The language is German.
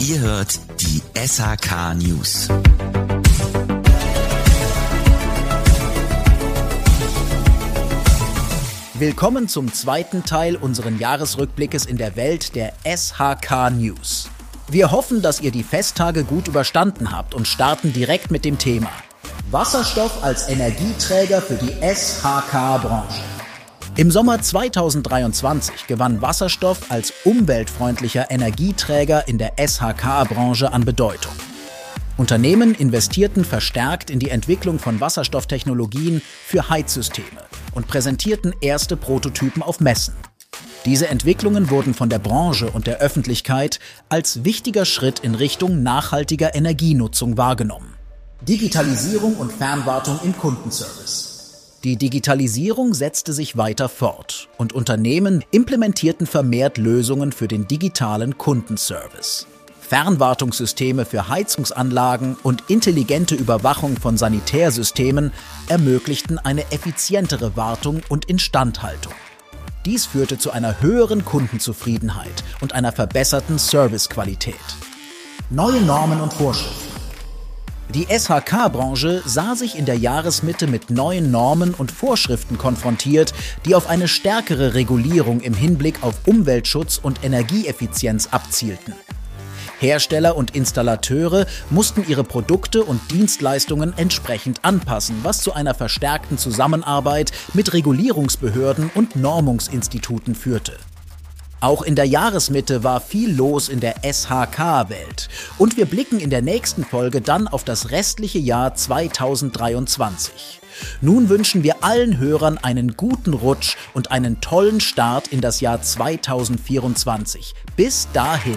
Ihr hört die SHK News. Willkommen zum zweiten Teil unseren Jahresrückblickes in der Welt der SHK News. Wir hoffen, dass ihr die Festtage gut überstanden habt und starten direkt mit dem Thema. Wasserstoff als Energieträger für die SHK-Branche. Im Sommer 2023 gewann Wasserstoff als umweltfreundlicher Energieträger in der SHK-Branche an Bedeutung. Unternehmen investierten verstärkt in die Entwicklung von Wasserstofftechnologien für Heizsysteme und präsentierten erste Prototypen auf Messen. Diese Entwicklungen wurden von der Branche und der Öffentlichkeit als wichtiger Schritt in Richtung nachhaltiger Energienutzung wahrgenommen. Digitalisierung und Fernwartung im Kundenservice. Die Digitalisierung setzte sich weiter fort und Unternehmen implementierten vermehrt Lösungen für den digitalen Kundenservice. Fernwartungssysteme für Heizungsanlagen und intelligente Überwachung von Sanitärsystemen ermöglichten eine effizientere Wartung und Instandhaltung. Dies führte zu einer höheren Kundenzufriedenheit und einer verbesserten Servicequalität. Neue Normen und Vorschriften. Die SHK-Branche sah sich in der Jahresmitte mit neuen Normen und Vorschriften konfrontiert, die auf eine stärkere Regulierung im Hinblick auf Umweltschutz und Energieeffizienz abzielten. Hersteller und Installateure mussten ihre Produkte und Dienstleistungen entsprechend anpassen, was zu einer verstärkten Zusammenarbeit mit Regulierungsbehörden und Normungsinstituten führte. Auch in der Jahresmitte war viel los in der SHK-Welt. Und wir blicken in der nächsten Folge dann auf das restliche Jahr 2023. Nun wünschen wir allen Hörern einen guten Rutsch und einen tollen Start in das Jahr 2024. Bis dahin.